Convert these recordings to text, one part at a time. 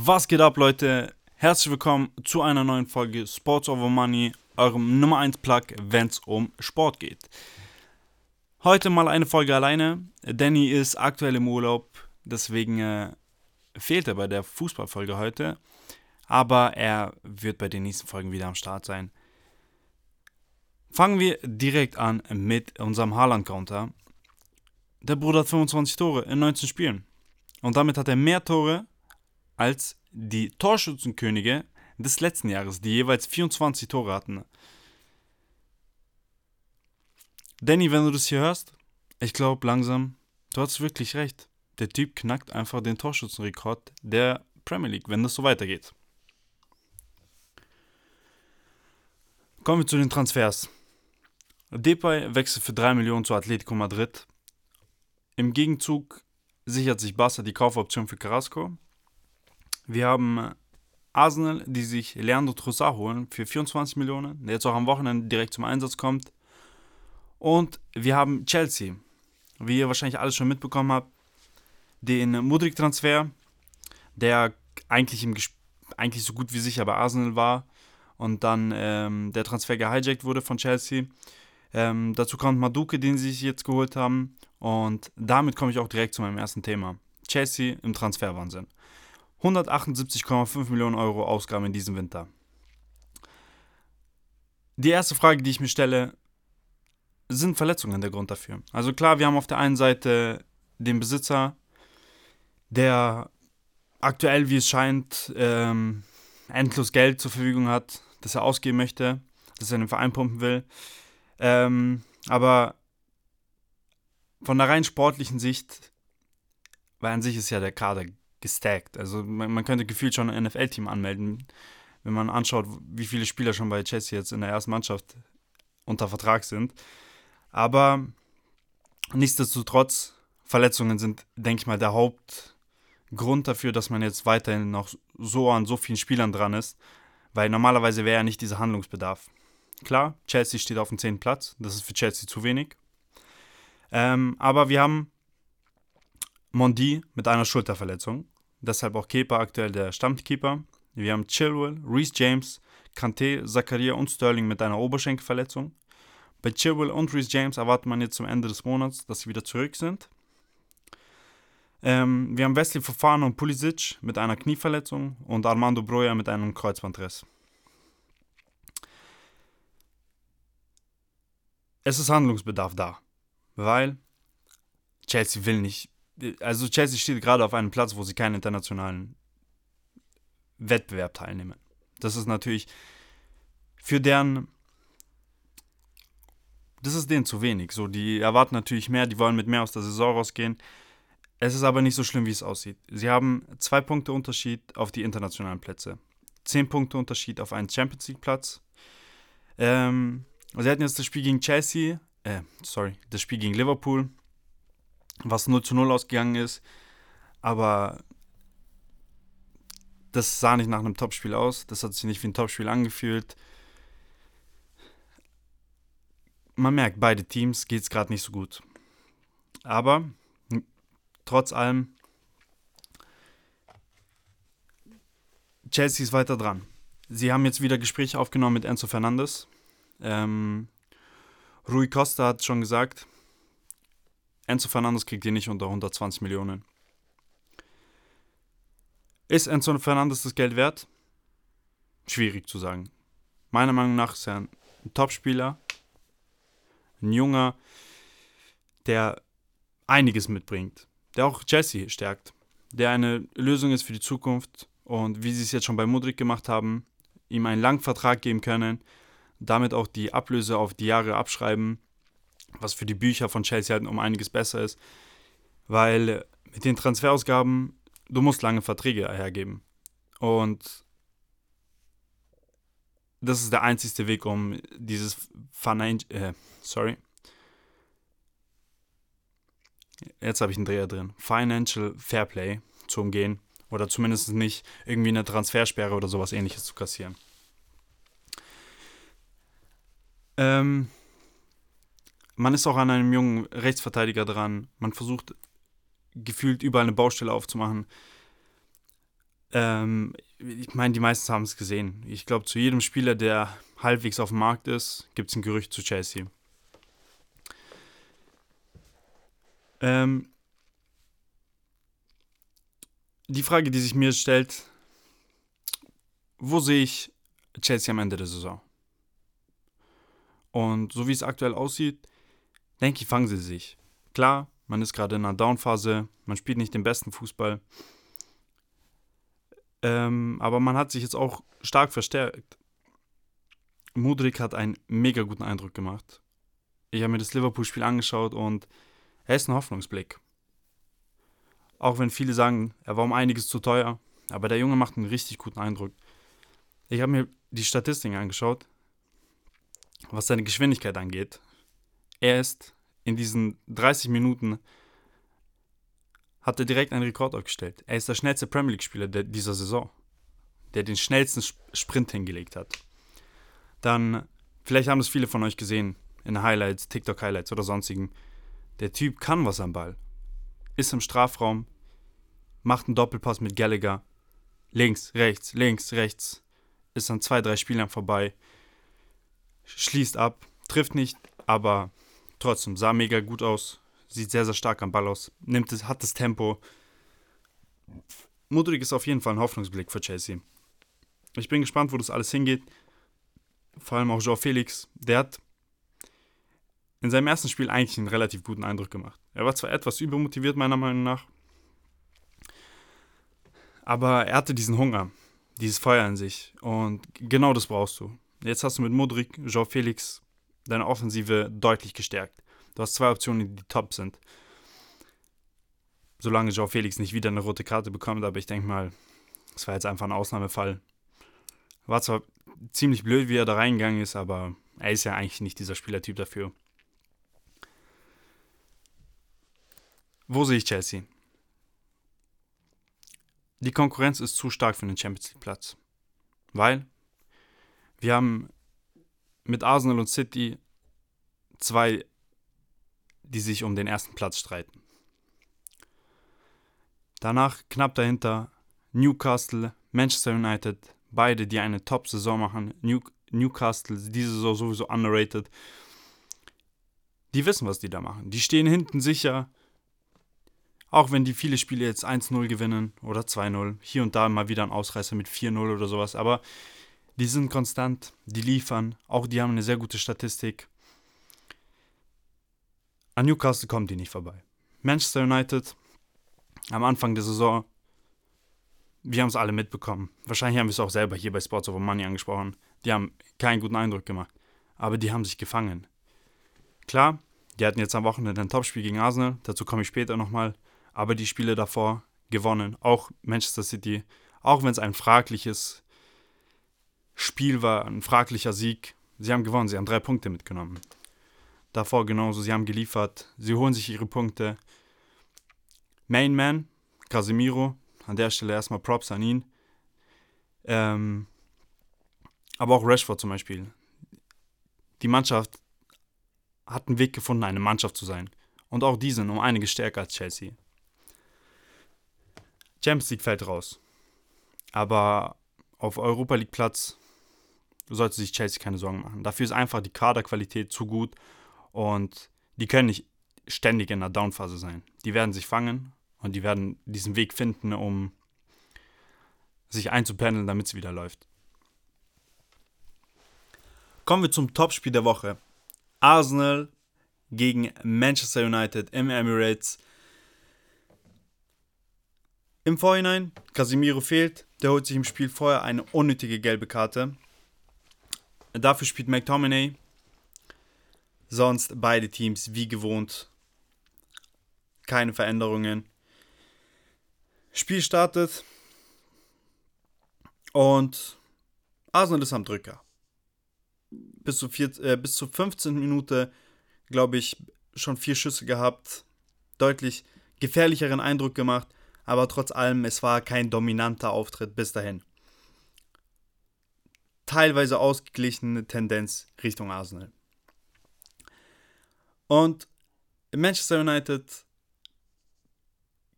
Was geht ab, Leute? Herzlich willkommen zu einer neuen Folge Sports Over Money, eurem Nummer 1 Plug, wenn es um Sport geht. Heute mal eine Folge alleine. Danny ist aktuell im Urlaub, deswegen äh, fehlt er bei der Fußballfolge heute. Aber er wird bei den nächsten Folgen wieder am Start sein. Fangen wir direkt an mit unserem Haaland-Counter. Der Bruder hat 25 Tore in 19 Spielen. Und damit hat er mehr Tore als die Torschützenkönige des letzten Jahres, die jeweils 24 Tore hatten. Danny, wenn du das hier hörst, ich glaube langsam, du hast wirklich recht. Der Typ knackt einfach den Torschützenrekord der Premier League, wenn das so weitergeht. Kommen wir zu den Transfers. Depay wechselt für 3 Millionen zu Atletico Madrid. Im Gegenzug sichert sich Barca die Kaufoption für Carrasco. Wir haben äh, Arsenal, die sich Leandro Trossard holen für 24 Millionen, der jetzt auch am Wochenende direkt zum Einsatz kommt. Und wir haben Chelsea, wie ihr wahrscheinlich alles schon mitbekommen habt, den Mudrik-Transfer, der eigentlich, im eigentlich so gut wie sicher bei Arsenal war und dann ähm, der Transfer gehijackt wurde von Chelsea. Ähm, dazu kommt Maduke, den sie sich jetzt geholt haben. Und damit komme ich auch direkt zu meinem ersten Thema. Chelsea im Transferwahnsinn. 178,5 Millionen Euro Ausgaben in diesem Winter. Die erste Frage, die ich mir stelle, sind Verletzungen der Grund dafür? Also klar, wir haben auf der einen Seite den Besitzer, der aktuell, wie es scheint, ähm, endlos Geld zur Verfügung hat, das er ausgeben möchte, das er in den Verein pumpen will. Ähm, aber von der rein sportlichen Sicht, weil an sich ist ja der Kader gestackt. Also man, man könnte gefühlt schon ein NFL-Team anmelden, wenn man anschaut, wie viele Spieler schon bei Chelsea jetzt in der ersten Mannschaft unter Vertrag sind. Aber nichtsdestotrotz, Verletzungen sind, denke ich mal, der Hauptgrund dafür, dass man jetzt weiterhin noch so an so vielen Spielern dran ist, weil normalerweise wäre ja nicht dieser Handlungsbedarf. Klar, Chelsea steht auf dem 10. Platz, das ist für Chelsea zu wenig. Ähm, aber wir haben Mondi mit einer Schulterverletzung. Deshalb auch Kepa aktuell der Stammkeeper. Wir haben Chilwell, Reese James, Kante, Zakaria und Sterling mit einer Oberschenkelverletzung. Bei Chilwell und Reese James erwartet man jetzt zum Ende des Monats, dass sie wieder zurück sind. Ähm, wir haben Wesley Fofana und Pulisic mit einer Knieverletzung und Armando Broja mit einem Kreuzbandriss. Es ist Handlungsbedarf da, weil Chelsea will nicht also Chelsea steht gerade auf einem Platz, wo sie keinen internationalen Wettbewerb teilnehmen. Das ist natürlich für deren das ist denen zu wenig. So, die erwarten natürlich mehr, die wollen mit mehr aus der Saison rausgehen. Es ist aber nicht so schlimm, wie es aussieht. Sie haben zwei Punkte Unterschied auf die internationalen Plätze. Zehn Punkte Unterschied auf einen Champions League Platz. Ähm, sie hatten jetzt das Spiel gegen Chelsea, äh, sorry, das Spiel gegen Liverpool was 0 zu 0 ausgegangen ist. Aber das sah nicht nach einem Topspiel aus. Das hat sich nicht wie ein Topspiel angefühlt. Man merkt, beide Teams geht es gerade nicht so gut. Aber trotz allem, Chelsea ist weiter dran. Sie haben jetzt wieder Gespräche aufgenommen mit Enzo Fernandes. Ähm, Rui Costa hat schon gesagt, Enzo Fernandes kriegt ihr nicht unter 120 Millionen. Ist Enzo Fernandes das Geld wert? Schwierig zu sagen. Meiner Meinung nach ist er ein Topspieler, ein junger, der einiges mitbringt, der auch Chelsea stärkt, der eine Lösung ist für die Zukunft und wie sie es jetzt schon bei Mudrik gemacht haben, ihm einen langen Vertrag geben können, damit auch die Ablöse auf die Jahre abschreiben was für die Bücher von Chelsea halt um einiges besser ist, weil mit den Transferausgaben, du musst lange Verträge hergeben. Und das ist der einzigste Weg, um dieses Financial, äh, sorry, jetzt habe ich einen Dreher drin, Financial Fairplay zu umgehen oder zumindest nicht irgendwie eine Transfersperre oder sowas ähnliches zu kassieren. Ähm, man ist auch an einem jungen Rechtsverteidiger dran. Man versucht gefühlt überall eine Baustelle aufzumachen. Ähm, ich meine, die meisten haben es gesehen. Ich glaube, zu jedem Spieler, der halbwegs auf dem Markt ist, gibt es ein Gerücht zu Chelsea. Ähm, die Frage, die sich mir stellt, wo sehe ich Chelsea am Ende der Saison? Und so wie es aktuell aussieht, denke ich, fangen sie sich. Klar, man ist gerade in einer Downphase, man spielt nicht den besten Fußball. Ähm, aber man hat sich jetzt auch stark verstärkt. Mudrik hat einen mega guten Eindruck gemacht. Ich habe mir das Liverpool-Spiel angeschaut und er ist ein Hoffnungsblick. Auch wenn viele sagen, er war um einiges zu teuer, aber der Junge macht einen richtig guten Eindruck. Ich habe mir die Statistiken angeschaut, was seine Geschwindigkeit angeht. Er ist in diesen 30 Minuten hat er direkt einen Rekord aufgestellt. Er ist der schnellste Premier League-Spieler dieser Saison, der den schnellsten Sprint hingelegt hat. Dann, vielleicht haben es viele von euch gesehen, in Highlights, TikTok-Highlights oder sonstigen. Der Typ kann was am Ball. Ist im Strafraum, macht einen Doppelpass mit Gallagher. Links, rechts, links, rechts. Ist an zwei, drei Spielern vorbei. Schließt ab, trifft nicht, aber trotzdem sah mega gut aus sieht sehr, sehr stark am Ball aus, nimmt es, hat das Tempo. Mudrik ist auf jeden Fall ein Hoffnungsblick für Chelsea. Ich bin gespannt, wo das alles hingeht. Vor allem auch Joao Felix. Der hat in seinem ersten Spiel eigentlich einen relativ guten Eindruck gemacht. Er war zwar etwas übermotiviert, meiner Meinung nach, aber er hatte diesen Hunger, dieses Feuer in sich. Und genau das brauchst du. Jetzt hast du mit Mudrik, Joao Felix deine Offensive deutlich gestärkt. Du hast zwei Optionen, die top sind. Solange Joao Felix nicht wieder eine rote Karte bekommt, aber ich denke mal, das war jetzt einfach ein Ausnahmefall. War zwar ziemlich blöd, wie er da reingegangen ist, aber er ist ja eigentlich nicht dieser Spielertyp dafür. Wo sehe ich Chelsea? Die Konkurrenz ist zu stark für den Champions League Platz. Weil wir haben mit Arsenal und City zwei die sich um den ersten Platz streiten. Danach knapp dahinter Newcastle, Manchester United, beide, die eine Top-Saison machen. New Newcastle, diese Saison sowieso underrated. Die wissen, was die da machen. Die stehen hinten sicher. Auch wenn die viele Spiele jetzt 1-0 gewinnen oder 2-0. Hier und da mal wieder ein Ausreißer mit 4-0 oder sowas. Aber die sind konstant, die liefern. Auch die haben eine sehr gute Statistik. An Newcastle kommt die nicht vorbei. Manchester United am Anfang der Saison, wir haben es alle mitbekommen. Wahrscheinlich haben wir es auch selber hier bei Sports of Money angesprochen. Die haben keinen guten Eindruck gemacht. Aber die haben sich gefangen. Klar, die hatten jetzt am Wochenende ein Topspiel gegen Arsenal. Dazu komme ich später nochmal. Aber die Spiele davor gewonnen. Auch Manchester City. Auch wenn es ein fragliches Spiel war, ein fraglicher Sieg. Sie haben gewonnen. Sie haben drei Punkte mitgenommen davor genauso. Sie haben geliefert. Sie holen sich ihre Punkte. Mainman, Casemiro, an der Stelle erstmal Props an ihn. Ähm, aber auch Rashford zum Beispiel. Die Mannschaft hat einen Weg gefunden, eine Mannschaft zu sein. Und auch die sind um einiges stärker als Chelsea. Champions League fällt raus. Aber auf Europa League Platz sollte sich Chelsea keine Sorgen machen. Dafür ist einfach die Kaderqualität zu gut und die können nicht ständig in der Downphase sein. Die werden sich fangen und die werden diesen Weg finden, um sich einzupendeln, damit es wieder läuft. Kommen wir zum Topspiel der Woche. Arsenal gegen Manchester United im Emirates. Im Vorhinein, Casemiro fehlt, der holt sich im Spiel vorher eine unnötige gelbe Karte. Dafür spielt McTominay, Sonst beide Teams wie gewohnt. Keine Veränderungen. Spiel startet. Und Arsenal ist am Drücker. Bis, zu vier, äh, bis zur 15. Minute, glaube ich, schon vier Schüsse gehabt. Deutlich gefährlicheren Eindruck gemacht. Aber trotz allem, es war kein dominanter Auftritt bis dahin. Teilweise ausgeglichene Tendenz Richtung Arsenal. Und Manchester United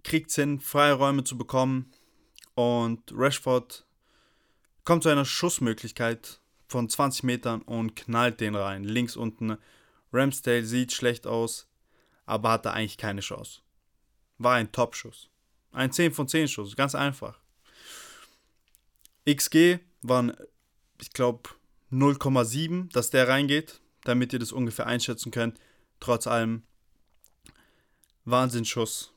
kriegt es hin, freie Räume zu bekommen Und Rashford kommt zu einer Schussmöglichkeit von 20 Metern und knallt den rein. Links unten. Ramsdale sieht schlecht aus, aber hatte eigentlich keine Chance. War ein Top-Schuss. Ein 10 von 10 Schuss, ganz einfach. XG waren, ich glaube, 0,7, dass der reingeht, damit ihr das ungefähr einschätzen könnt. Trotz allem Wahnsinnsschuss.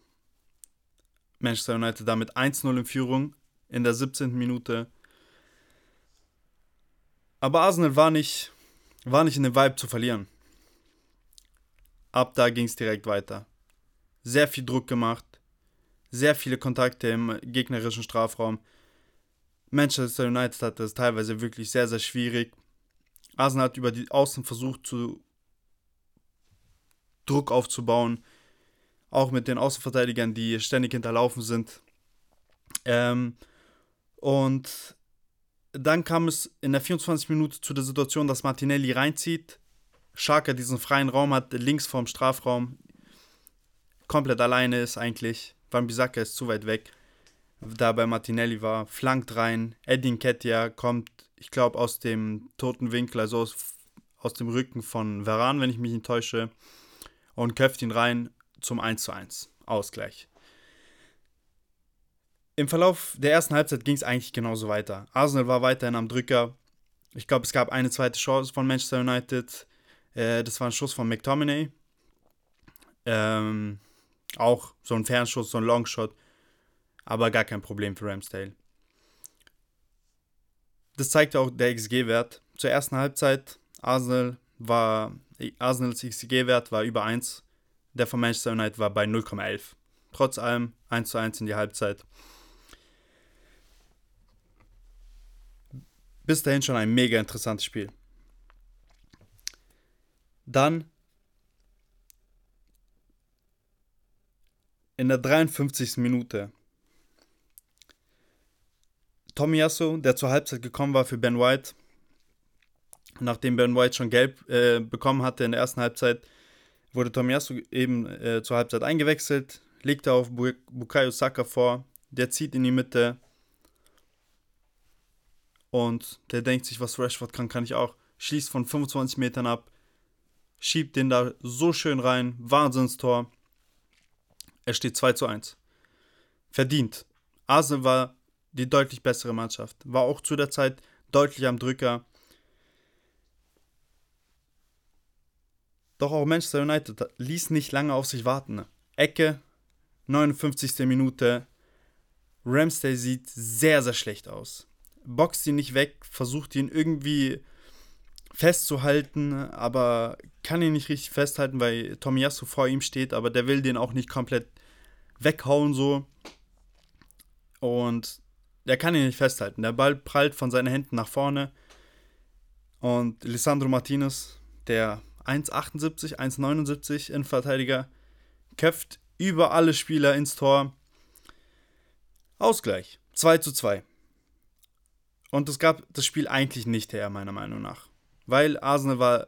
Manchester United damit 1-0 in Führung in der 17. Minute. Aber Arsenal war nicht, war nicht in dem Vibe zu verlieren. Ab da ging es direkt weiter. Sehr viel Druck gemacht, sehr viele Kontakte im gegnerischen Strafraum. Manchester United hatte es teilweise wirklich sehr, sehr schwierig. Arsenal hat über die Außen versucht, zu Druck aufzubauen. Auch mit den Außenverteidigern, die ständig hinterlaufen sind. Ähm, und dann kam es in der 24 Minute zu der Situation, dass Martinelli reinzieht. Scharker diesen freien Raum hat, links vorm Strafraum. Komplett alleine ist eigentlich. Van Bissaka ist zu weit weg. Da bei Martinelli war, flankt rein. Edin Ketia kommt, ich glaube, aus dem toten Winkel, also aus, aus dem Rücken von Veran, wenn ich mich nicht täusche. Und köpft ihn rein zum 1:1. Ausgleich. Im Verlauf der ersten Halbzeit ging es eigentlich genauso weiter. Arsenal war weiterhin am Drücker. Ich glaube, es gab eine zweite Chance von Manchester United. Äh, das war ein Schuss von McTominay. Ähm, auch so ein Fernschuss, so ein Longshot. Aber gar kein Problem für Ramsdale. Das zeigt auch der XG-Wert. Zur ersten Halbzeit, Arsenal war, Arsenals XG-Wert war über 1. Der von Manchester United war bei 0,11. Trotz allem 1 zu 1 in die Halbzeit. Bis dahin schon ein mega interessantes Spiel. Dann in der 53. Minute Tomiyasu, der zur Halbzeit gekommen war für Ben White, nachdem Ben White schon gelb äh, bekommen hatte in der ersten Halbzeit, wurde Tomiyasu eben äh, zur Halbzeit eingewechselt, legte auf Bukayo Saka vor, der zieht in die Mitte und der denkt sich, was Rashford kann, kann ich auch. Schließt von 25 Metern ab, schiebt den da so schön rein, Wahnsinnstor. Er steht 2 zu 1. Verdient. Arsenal war die deutlich bessere Mannschaft, war auch zu der Zeit deutlich am Drücker. Doch auch Manchester United ließ nicht lange auf sich warten. Ecke, 59. Minute. Ramsday sieht sehr, sehr schlecht aus boxt ihn nicht weg, versucht ihn irgendwie festzuhalten, aber kann ihn nicht richtig festhalten, weil Tomiyasu vor ihm steht, aber der will den auch nicht komplett weghauen so. Und der kann ihn nicht festhalten. Der Ball prallt von seinen Händen nach vorne. Und Lissandro Martinez, der 1,78, 1,79 Innenverteidiger, köpft über alle Spieler ins Tor. Ausgleich. 2 zu 2. Und es gab das Spiel eigentlich nicht her, meiner Meinung nach. Weil Arsenal war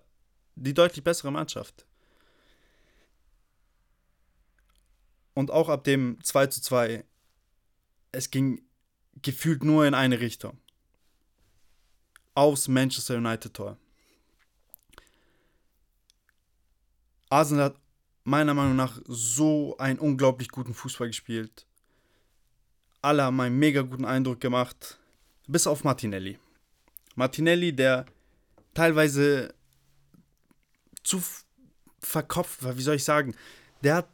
die deutlich bessere Mannschaft. Und auch ab dem 2 zu 2, es ging gefühlt nur in eine Richtung. Aufs Manchester United Tor. Arsenal hat meiner Meinung nach so einen unglaublich guten Fußball gespielt. Alle haben einen mega guten Eindruck gemacht. Bis auf Martinelli. Martinelli, der teilweise zu verkopft war, wie soll ich sagen, der hat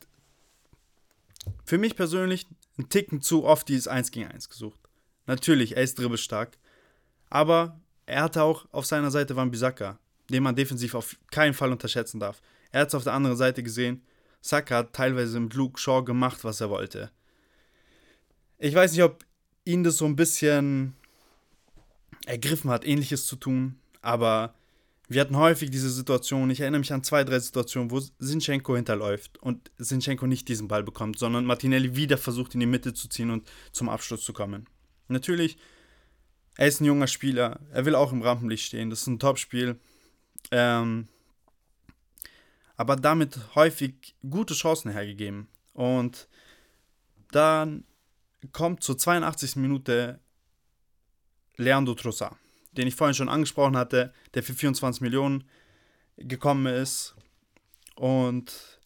für mich persönlich einen Ticken zu oft dieses 1 gegen 1 gesucht. Natürlich, er ist dribbelstark, aber er hatte auch auf seiner Seite Van Bissaka, den man defensiv auf keinen Fall unterschätzen darf. Er hat es auf der anderen Seite gesehen. Saka hat teilweise mit Luke Shaw gemacht, was er wollte. Ich weiß nicht, ob ihn das so ein bisschen ergriffen hat, ähnliches zu tun. Aber wir hatten häufig diese Situation, ich erinnere mich an zwei, drei Situationen, wo Sinchenko hinterläuft und Sinchenko nicht diesen Ball bekommt, sondern Martinelli wieder versucht, in die Mitte zu ziehen und zum Abschluss zu kommen. Natürlich, er ist ein junger Spieler, er will auch im Rampenlicht stehen, das ist ein Topspiel. Ähm, aber damit häufig gute Chancen hergegeben. Und dann kommt zur 82. Minute Leandro Trossard, den ich vorhin schon angesprochen hatte, der für 24 Millionen gekommen ist. Und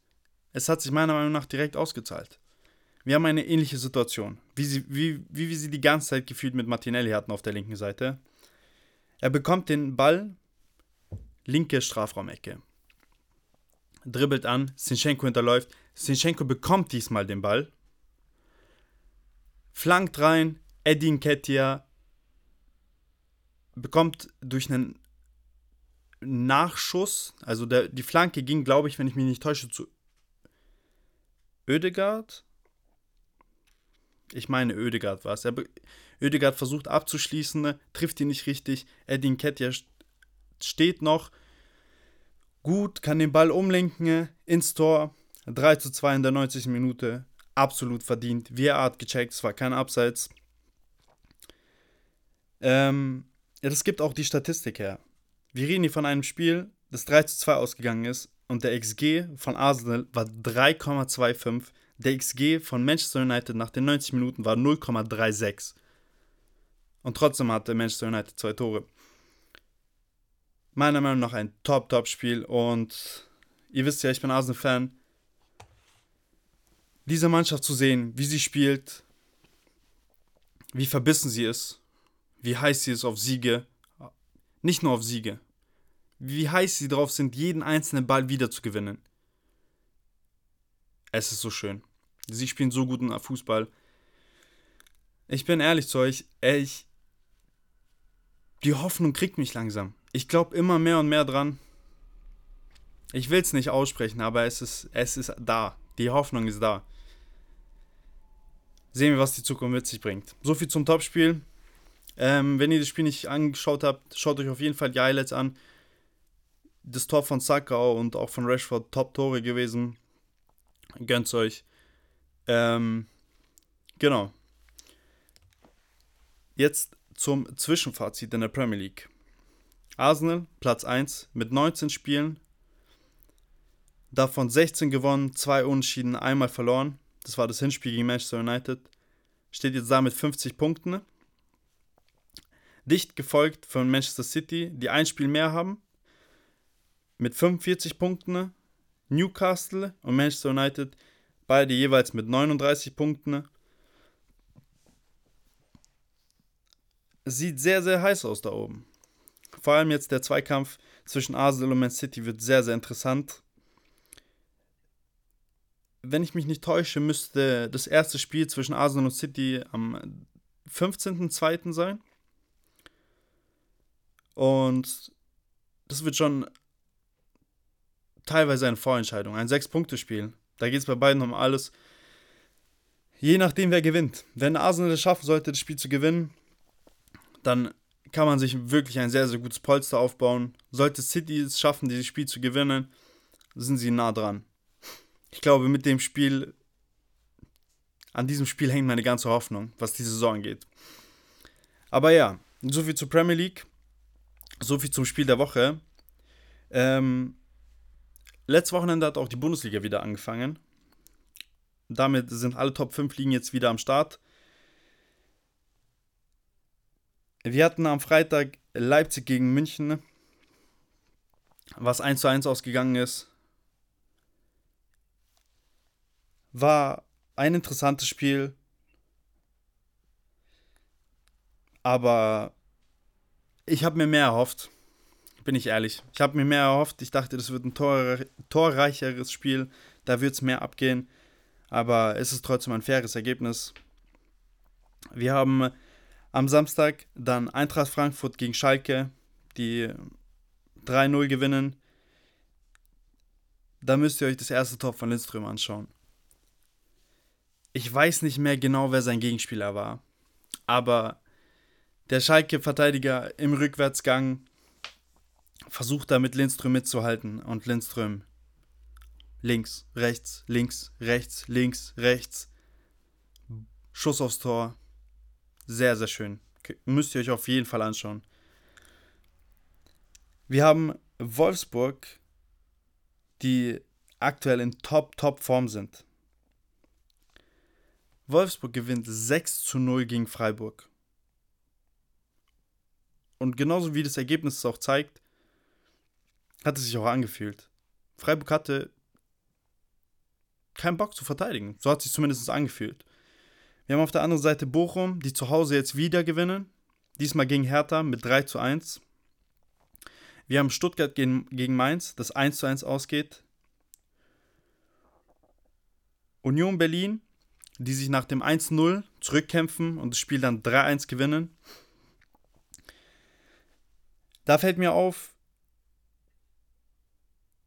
es hat sich meiner Meinung nach direkt ausgezahlt. Wir haben eine ähnliche Situation, wie, sie, wie, wie wir sie die ganze Zeit gefühlt mit Martinelli hatten auf der linken Seite. Er bekommt den Ball, linke Strafraumecke. Dribbelt an, Sinchenko hinterläuft. Sinchenko bekommt diesmal den Ball. Flankt rein, Edin Ketia bekommt durch einen Nachschuss, also der, die Flanke ging, glaube ich, wenn ich mich nicht täusche, zu Ödegard. Ich meine, Ödegard war es. Ödegard versucht abzuschließen, trifft ihn nicht richtig. Edin Ketja steht noch gut, kann den Ball umlenken ins Tor. 3 zu 2 in der 90. Minute. Absolut verdient. VR hat gecheckt, es war kein Abseits. Ähm, ja, das gibt auch die Statistik her. Wir reden hier von einem Spiel, das 3 zu 2 ausgegangen ist und der XG von Arsenal war 3,25. Der XG von Manchester United nach den 90 Minuten war 0,36. Und trotzdem hatte Manchester United zwei Tore. Meiner Meinung nach ein Top-Top-Spiel und ihr wisst ja, ich bin Arsenal-Fan. Diese Mannschaft zu sehen, wie sie spielt, wie verbissen sie ist, wie heiß sie ist auf Siege, nicht nur auf Siege, wie heiß sie drauf sind, jeden einzelnen Ball wieder zu gewinnen. Es ist so schön. Sie spielen so guten Fußball. Ich bin ehrlich zu euch, ich. Die Hoffnung kriegt mich langsam. Ich glaube immer mehr und mehr dran. Ich will es nicht aussprechen, aber es ist, es ist da. Die Hoffnung ist da. Sehen wir, was die Zukunft mit sich bringt. So viel zum Topspiel. Ähm, wenn ihr das Spiel nicht angeschaut habt, schaut euch auf jeden Fall die Highlights an das Tor von Saka und auch von Rashford Top-Tore gewesen. Gönnt's euch. Ähm, genau. Jetzt zum Zwischenfazit in der Premier League. Arsenal, Platz 1 mit 19 Spielen. Davon 16 gewonnen, 2 Unentschieden, einmal verloren. Das war das Hinspiel gegen Manchester United. Steht jetzt da mit 50 Punkten. Dicht gefolgt von Manchester City, die ein Spiel mehr haben mit 45 Punkten, Newcastle und Manchester United beide jeweils mit 39 Punkten. Sieht sehr, sehr heiß aus da oben. Vor allem jetzt der Zweikampf zwischen Arsenal und Man City wird sehr, sehr interessant. Wenn ich mich nicht täusche, müsste das erste Spiel zwischen Arsenal und City am 15.02. sein. Und das wird schon teilweise eine Vorentscheidung, ein Sechs-Punkte-Spiel. Da geht es bei beiden um alles. Je nachdem, wer gewinnt. Wenn Arsenal es schaffen sollte, das Spiel zu gewinnen, dann kann man sich wirklich ein sehr, sehr gutes Polster aufbauen. Sollte City es schaffen, dieses Spiel zu gewinnen, sind sie nah dran. Ich glaube, mit dem Spiel, an diesem Spiel hängt meine ganze Hoffnung, was die Saison angeht. Aber ja, so viel zur Premier League, so viel zum Spiel der Woche. Ähm, Letztes Wochenende hat auch die Bundesliga wieder angefangen. Damit sind alle Top 5 Ligen jetzt wieder am Start. Wir hatten am Freitag Leipzig gegen München, was 1 zu 1 ausgegangen ist. War ein interessantes Spiel. Aber ich habe mir mehr erhofft bin ich ehrlich. Ich habe mir mehr erhofft. Ich dachte, das wird ein tor torreicheres Spiel. Da wird es mehr abgehen. Aber es ist trotzdem ein faires Ergebnis. Wir haben am Samstag dann Eintracht Frankfurt gegen Schalke, die 3-0 gewinnen. Da müsst ihr euch das erste Tor von Lindström anschauen. Ich weiß nicht mehr genau, wer sein Gegenspieler war. Aber der Schalke-Verteidiger im Rückwärtsgang versucht da mit Lindström mitzuhalten und Lindström links, rechts, links, rechts, links, rechts. Schuss aufs Tor. Sehr, sehr schön. Müsst ihr euch auf jeden Fall anschauen. Wir haben Wolfsburg, die aktuell in Top, Top Form sind. Wolfsburg gewinnt 6 zu 0 gegen Freiburg. Und genauso wie das Ergebnis es auch zeigt, hat es sich auch angefühlt. Freiburg hatte keinen Bock zu verteidigen. So hat es sich zumindest angefühlt. Wir haben auf der anderen Seite Bochum, die zu Hause jetzt wieder gewinnen. Diesmal gegen Hertha mit 3 zu 1. Wir haben Stuttgart gegen, gegen Mainz, das 1 zu 1 ausgeht. Union Berlin, die sich nach dem 1-0 zurückkämpfen und das Spiel dann 3-1 gewinnen. Da fällt mir auf,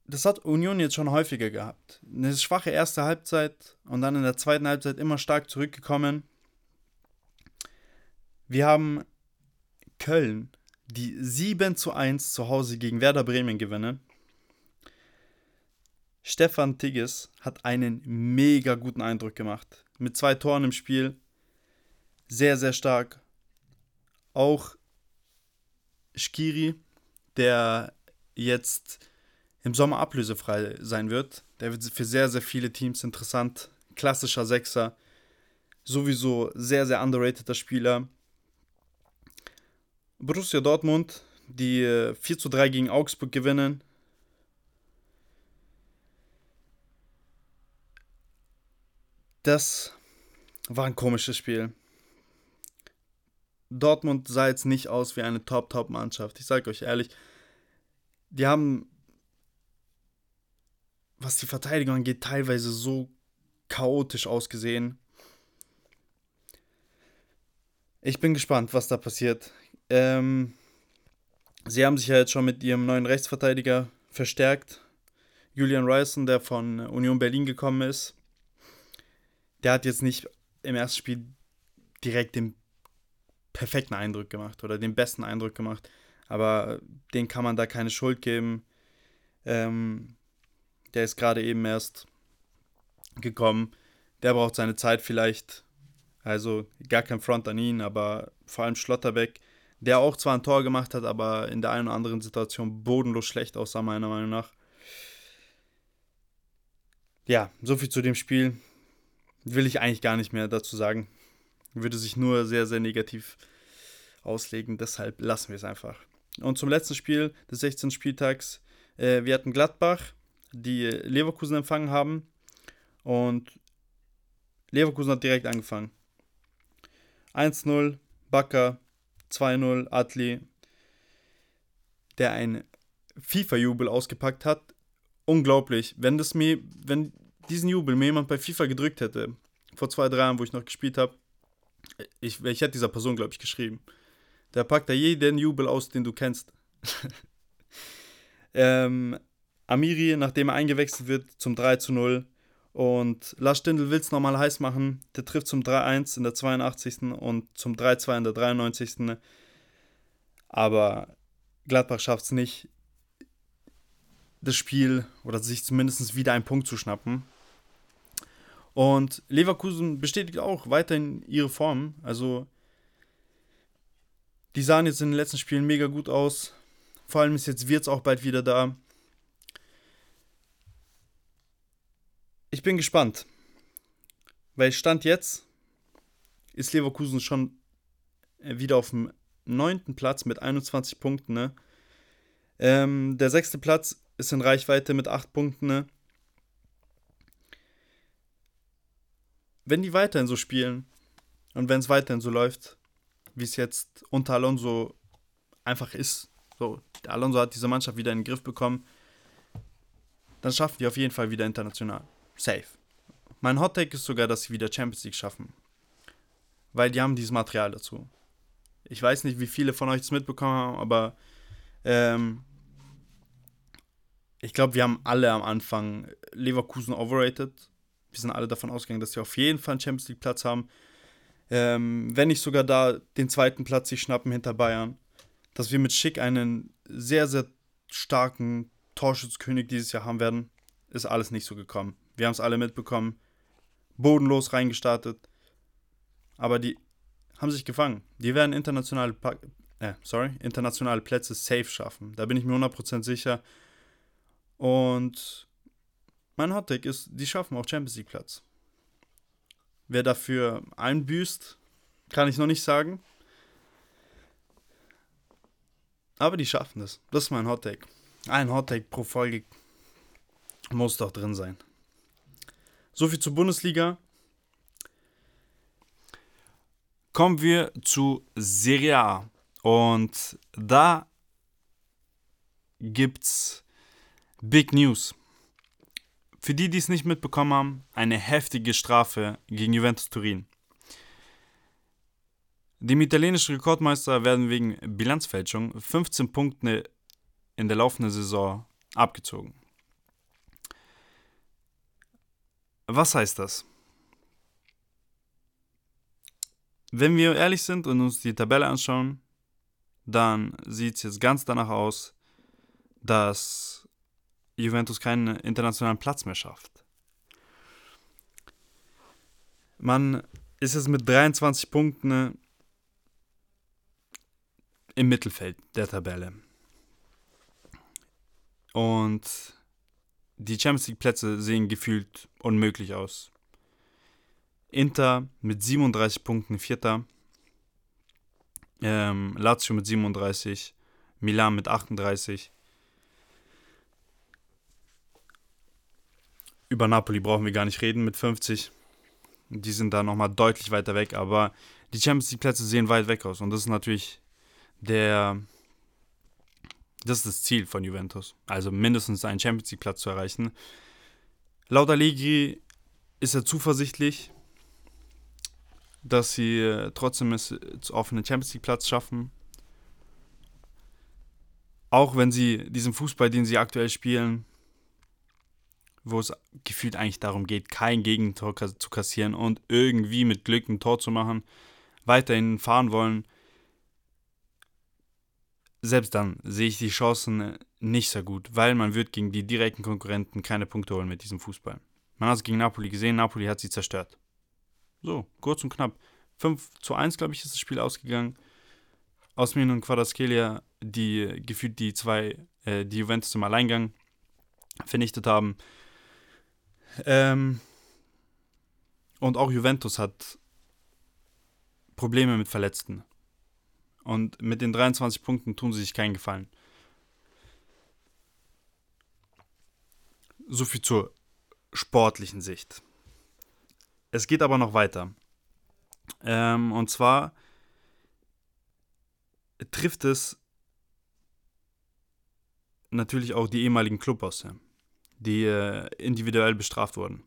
das hat Union jetzt schon häufiger gehabt. Eine schwache erste Halbzeit und dann in der zweiten Halbzeit immer stark zurückgekommen. Wir haben Köln, die 7 zu 1 zu Hause gegen Werder Bremen gewinnen. Stefan Tigges hat einen mega guten Eindruck gemacht. Mit zwei Toren im Spiel. Sehr, sehr stark. Auch Skiri, der jetzt im Sommer ablösefrei sein wird. Der wird für sehr, sehr viele Teams interessant. Klassischer Sechser. Sowieso sehr, sehr underrateder Spieler. Borussia Dortmund, die 4 äh, zu 3 gegen Augsburg gewinnen. Das war ein komisches Spiel. Dortmund sah jetzt nicht aus wie eine Top-Top-Mannschaft. Ich sage euch ehrlich, die haben was die Verteidigung angeht, teilweise so chaotisch ausgesehen. Ich bin gespannt, was da passiert. Ähm, sie haben sich ja jetzt schon mit ihrem neuen Rechtsverteidiger verstärkt. Julian Ryerson, der von Union Berlin gekommen ist. Der hat jetzt nicht im ersten Spiel direkt den perfekten Eindruck gemacht oder den besten Eindruck gemacht. Aber den kann man da keine Schuld geben. Ähm, der ist gerade eben erst gekommen. Der braucht seine Zeit vielleicht. Also gar kein Front an ihn, aber vor allem Schlotterbeck, der auch zwar ein Tor gemacht hat, aber in der einen oder anderen Situation bodenlos schlecht aussah, meiner Meinung nach. Ja, soviel zu dem Spiel. Will ich eigentlich gar nicht mehr dazu sagen. Würde sich nur sehr, sehr negativ auslegen. Deshalb lassen wir es einfach. Und zum letzten Spiel des 16. Spieltags. Äh, wir hatten Gladbach die Leverkusen empfangen haben. Und Leverkusen hat direkt angefangen. 1-0, Bakker, 2-0, Atli, der ein FIFA-Jubel ausgepackt hat. Unglaublich. Wenn das mir, wenn diesen Jubel mir jemand bei FIFA gedrückt hätte, vor zwei, drei Jahren, wo ich noch gespielt habe, ich, ich hätte dieser Person, glaube ich, geschrieben. Der packt da jeden Jubel aus, den du kennst. ähm, Amiri, nachdem er eingewechselt wird, zum 3 zu 0. Und Lars Stindl will es nochmal heiß machen. Der trifft zum 3-1 in der 82. und zum 3-2 in der 93. Aber Gladbach schafft es nicht, das Spiel oder sich zumindest wieder einen Punkt zu schnappen. Und Leverkusen bestätigt auch weiterhin ihre Form. Also, die sahen jetzt in den letzten Spielen mega gut aus. Vor allem ist jetzt Wirtz auch bald wieder da. Ich bin gespannt. Weil Stand jetzt ist Leverkusen schon äh, wieder auf dem neunten Platz mit 21 Punkten. Ne? Ähm, der sechste Platz ist in Reichweite mit 8 Punkten. Ne? Wenn die weiterhin so spielen und wenn es weiterhin so läuft, wie es jetzt unter Alonso einfach ist, so, Alonso hat diese Mannschaft wieder in den Griff bekommen, dann schaffen die auf jeden Fall wieder international. Safe. Mein Hot Take ist sogar, dass sie wieder Champions League schaffen. Weil die haben dieses Material dazu. Ich weiß nicht, wie viele von euch es mitbekommen haben, aber ähm, ich glaube, wir haben alle am Anfang Leverkusen overrated. Wir sind alle davon ausgegangen, dass sie auf jeden Fall einen Champions League Platz haben. Ähm, wenn nicht sogar da den zweiten Platz sich schnappen hinter Bayern. Dass wir mit Schick einen sehr, sehr starken Torschützkönig dieses Jahr haben werden, ist alles nicht so gekommen. Wir haben es alle mitbekommen. Bodenlos reingestartet. Aber die haben sich gefangen. Die werden internationale, pa äh, sorry, internationale Plätze safe schaffen. Da bin ich mir 100% sicher. Und mein Hottake ist, die schaffen auch Champions League Platz. Wer dafür einbüßt, kann ich noch nicht sagen. Aber die schaffen es. Das ist mein Hot Take. Ein Hot Take pro Folge muss doch drin sein. So viel zur Bundesliga. Kommen wir zu Serie A. Und da gibt's Big News. Für die, die es nicht mitbekommen haben, eine heftige Strafe gegen Juventus Turin. Dem italienischen Rekordmeister werden wegen Bilanzfälschung 15 Punkte in der laufenden Saison abgezogen. Was heißt das? Wenn wir ehrlich sind und uns die Tabelle anschauen, dann sieht es jetzt ganz danach aus, dass Juventus keinen internationalen Platz mehr schafft. Man ist jetzt mit 23 Punkten im Mittelfeld der Tabelle. Und die Champions League Plätze sehen gefühlt unmöglich aus. Inter mit 37 Punkten Vierter, ähm, Lazio mit 37, Milan mit 38. Über Napoli brauchen wir gar nicht reden mit 50. Die sind da nochmal deutlich weiter weg, aber die Champions League Plätze sehen weit weg aus und das ist natürlich der, das ist das Ziel von Juventus. Also mindestens einen Champions League Platz zu erreichen. Laut Allegri ist er zuversichtlich, dass sie äh, trotzdem es auf einen Champions League Platz schaffen. Auch wenn sie diesen Fußball, den sie aktuell spielen, wo es gefühlt eigentlich darum geht, kein Gegentor zu kassieren und irgendwie mit Glück ein Tor zu machen, weiterhin fahren wollen, selbst dann sehe ich die Chancen nicht so gut, weil man wird gegen die direkten Konkurrenten keine Punkte holen mit diesem Fußball. Man hat es gegen Napoli gesehen, Napoli hat sie zerstört. So, kurz und knapp. 5 zu 1, glaube ich, ist das Spiel ausgegangen. Osmin und Quadraskelia, die gefühlt die zwei, äh, die Juventus zum Alleingang vernichtet haben. Ähm, und auch Juventus hat Probleme mit Verletzten. Und mit den 23 Punkten tun sie sich keinen Gefallen. So viel zur sportlichen Sicht. Es geht aber noch weiter. Ähm, und zwar trifft es natürlich auch die ehemaligen Clubbosse, die äh, individuell bestraft wurden.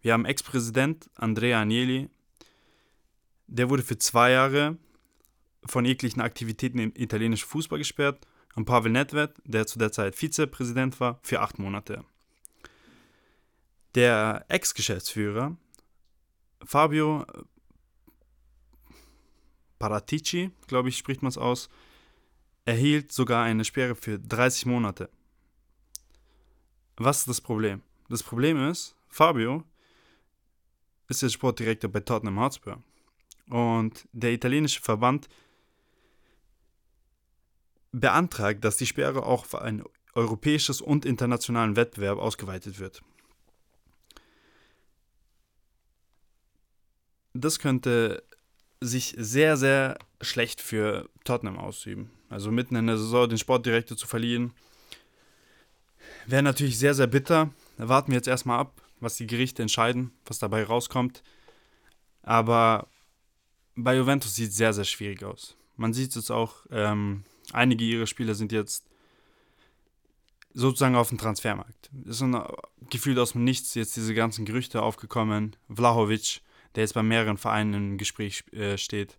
Wir haben Ex-Präsident Andrea Agnelli, der wurde für zwei Jahre von jeglichen Aktivitäten im italienischen Fußball gesperrt und Pavel Nedved, der zu der Zeit Vizepräsident war, für acht Monate. Der Ex-Geschäftsführer Fabio Paratici, glaube ich, spricht man es aus, erhielt sogar eine Sperre für 30 Monate. Was ist das Problem? Das Problem ist, Fabio ist der Sportdirektor bei Tottenham Hotspur. Und der italienische Verband beantragt, dass die Sperre auch für ein europäisches und internationalen Wettbewerb ausgeweitet wird. Das könnte sich sehr, sehr schlecht für Tottenham ausüben. Also mitten in der Saison den Sportdirektor zu verlieren, wäre natürlich sehr, sehr bitter. Da warten wir jetzt erstmal ab, was die Gerichte entscheiden, was dabei rauskommt. Aber bei Juventus sieht es sehr, sehr schwierig aus. Man sieht es auch, ähm, einige ihrer Spieler sind jetzt sozusagen auf dem Transfermarkt. Es ist gefühlt aus dem Nichts jetzt diese ganzen Gerüchte aufgekommen. Vlahovic, der jetzt bei mehreren Vereinen im Gespräch äh, steht.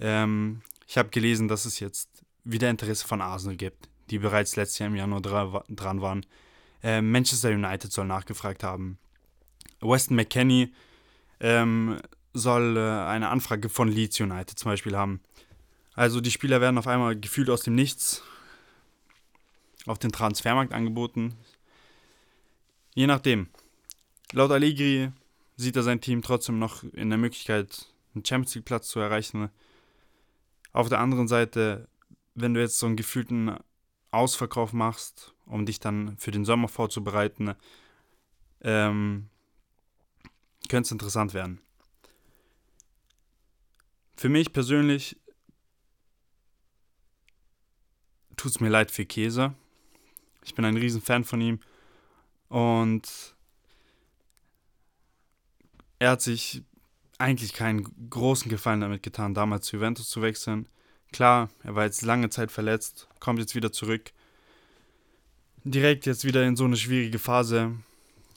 Ähm, ich habe gelesen, dass es jetzt wieder Interesse von Arsenal gibt, die bereits letztes Jahr im Januar dra dran waren. Äh, Manchester United soll nachgefragt haben. Weston McKenney ähm, soll äh, eine Anfrage von Leeds United zum Beispiel haben. Also die Spieler werden auf einmal gefühlt aus dem Nichts auf den Transfermarkt angeboten. Je nachdem. Laut Allegri sieht er sein Team trotzdem noch in der Möglichkeit, einen Champions League Platz zu erreichen. Auf der anderen Seite, wenn du jetzt so einen gefühlten Ausverkauf machst, um dich dann für den Sommer vorzubereiten, ähm, könnte es interessant werden. Für mich persönlich tut es mir leid für Käse. Ich bin ein riesen Fan von ihm. Und er hat sich eigentlich keinen großen Gefallen damit getan, damals zu Juventus zu wechseln. Klar, er war jetzt lange Zeit verletzt, kommt jetzt wieder zurück. Direkt jetzt wieder in so eine schwierige Phase.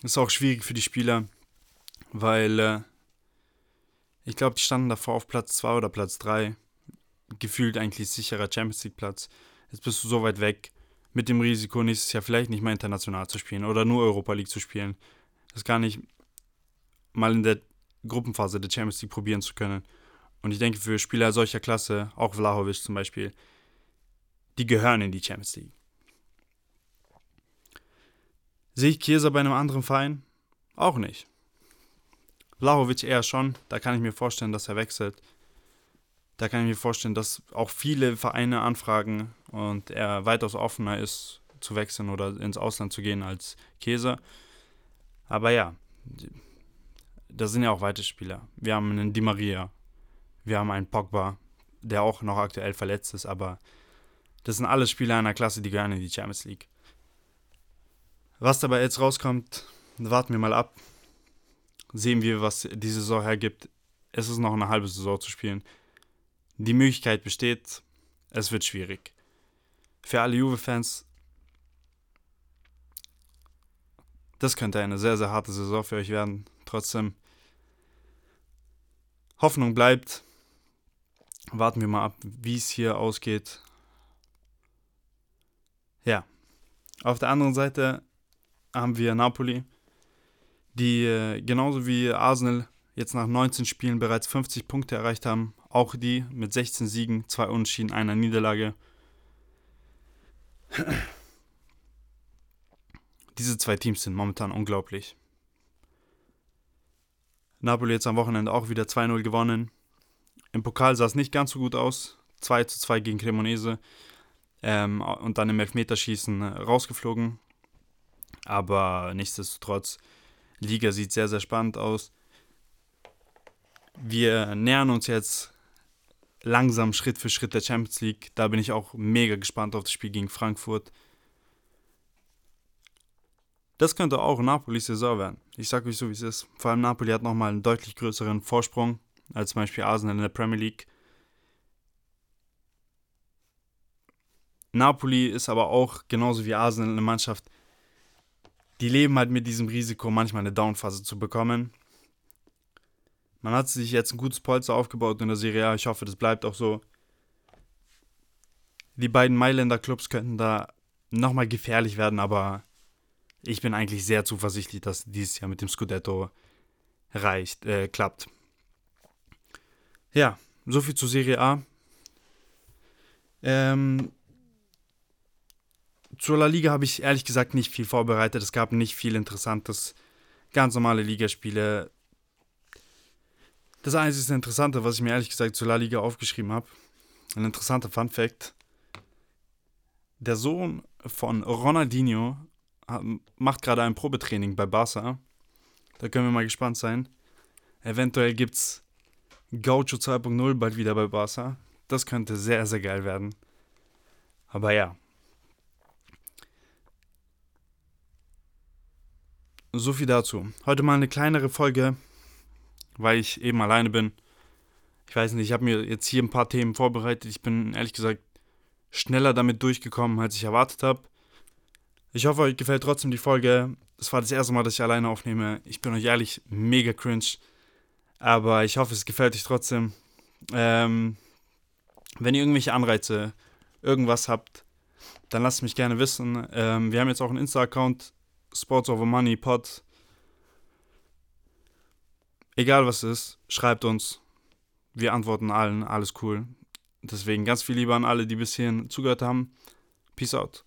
Ist auch schwierig für die Spieler, weil äh, ich glaube, die standen davor auf Platz 2 oder Platz 3. Gefühlt eigentlich sicherer Champions League Platz. Jetzt bist du so weit weg, mit dem Risiko, nächstes Jahr vielleicht nicht mehr international zu spielen oder nur Europa League zu spielen. Das gar nicht mal in der Gruppenphase der Champions League probieren zu können. Und ich denke, für Spieler solcher Klasse, auch Vlahovic zum Beispiel, die gehören in die Champions League. Sehe ich Chiesa bei einem anderen Verein? Auch nicht. Vlahovic eher schon, da kann ich mir vorstellen, dass er wechselt. Da kann ich mir vorstellen, dass auch viele Vereine anfragen und er weitaus offener ist, zu wechseln oder ins Ausland zu gehen als Käse. Aber ja, da sind ja auch weitere Spieler. Wir haben einen Di Maria, wir haben einen Pogba, der auch noch aktuell verletzt ist, aber das sind alles Spieler einer Klasse, die gehören in die Champions League. Was dabei jetzt rauskommt, warten wir mal ab. Sehen wir, was die Saison hergibt. Es ist noch eine halbe Saison zu spielen. Die Möglichkeit besteht, es wird schwierig. Für alle Juve-Fans, das könnte eine sehr, sehr harte Saison für euch werden. Trotzdem, Hoffnung bleibt. Warten wir mal ab, wie es hier ausgeht. Ja. Auf der anderen Seite haben wir Napoli, die äh, genauso wie Arsenal jetzt nach 19 Spielen bereits 50 Punkte erreicht haben. Auch die mit 16 Siegen, zwei Unentschieden, einer Niederlage. Diese zwei Teams sind momentan unglaublich. Napoli jetzt am Wochenende auch wieder 2-0 gewonnen. Im Pokal sah es nicht ganz so gut aus. 2 zu 2 gegen Cremonese. Ähm, und dann im Elfmeterschießen rausgeflogen. Aber nichtsdestotrotz, Liga sieht sehr, sehr spannend aus. Wir nähern uns jetzt langsam Schritt für Schritt der Champions League. Da bin ich auch mega gespannt auf das Spiel gegen Frankfurt. Das könnte auch Napolis Saison werden. Ich sage euch so, wie es ist. Vor allem Napoli hat nochmal einen deutlich größeren Vorsprung als zum Beispiel Arsenal in der Premier League. Napoli ist aber auch genauso wie Arsenal eine Mannschaft, die leben halt mit diesem Risiko, manchmal eine Downphase zu bekommen. Man hat sich jetzt ein gutes Polster aufgebaut in der Serie A. Ich hoffe, das bleibt auch so. Die beiden Mailänder Clubs könnten da nochmal gefährlich werden, aber ich bin eigentlich sehr zuversichtlich, dass dieses Jahr mit dem Scudetto reicht, äh, klappt. Ja, soviel zur Serie A. Ähm, zur La Liga habe ich ehrlich gesagt nicht viel vorbereitet. Es gab nicht viel Interessantes. Ganz normale Ligaspiele. Das einzige Interessante, was ich mir ehrlich gesagt zur La Liga aufgeschrieben habe, ein interessanter Fun Fact. Der Sohn von Ronaldinho macht gerade ein Probetraining bei Barca. Da können wir mal gespannt sein. Eventuell gibt es Gaucho 2.0 bald wieder bei Barca. Das könnte sehr, sehr geil werden. Aber ja. So viel dazu. Heute mal eine kleinere Folge, weil ich eben alleine bin. Ich weiß nicht, ich habe mir jetzt hier ein paar Themen vorbereitet. Ich bin ehrlich gesagt schneller damit durchgekommen, als ich erwartet habe. Ich hoffe, euch gefällt trotzdem die Folge. Es war das erste Mal, dass ich alleine aufnehme. Ich bin euch ehrlich mega cringe. Aber ich hoffe, es gefällt euch trotzdem. Ähm, wenn ihr irgendwelche Anreize, irgendwas habt, dann lasst mich gerne wissen. Ähm, wir haben jetzt auch einen Insta-Account, Sports Over Money Pod. Egal was ist, schreibt uns. Wir antworten allen, alles cool. Deswegen ganz viel Liebe an alle, die bis hierhin zugehört haben. Peace out.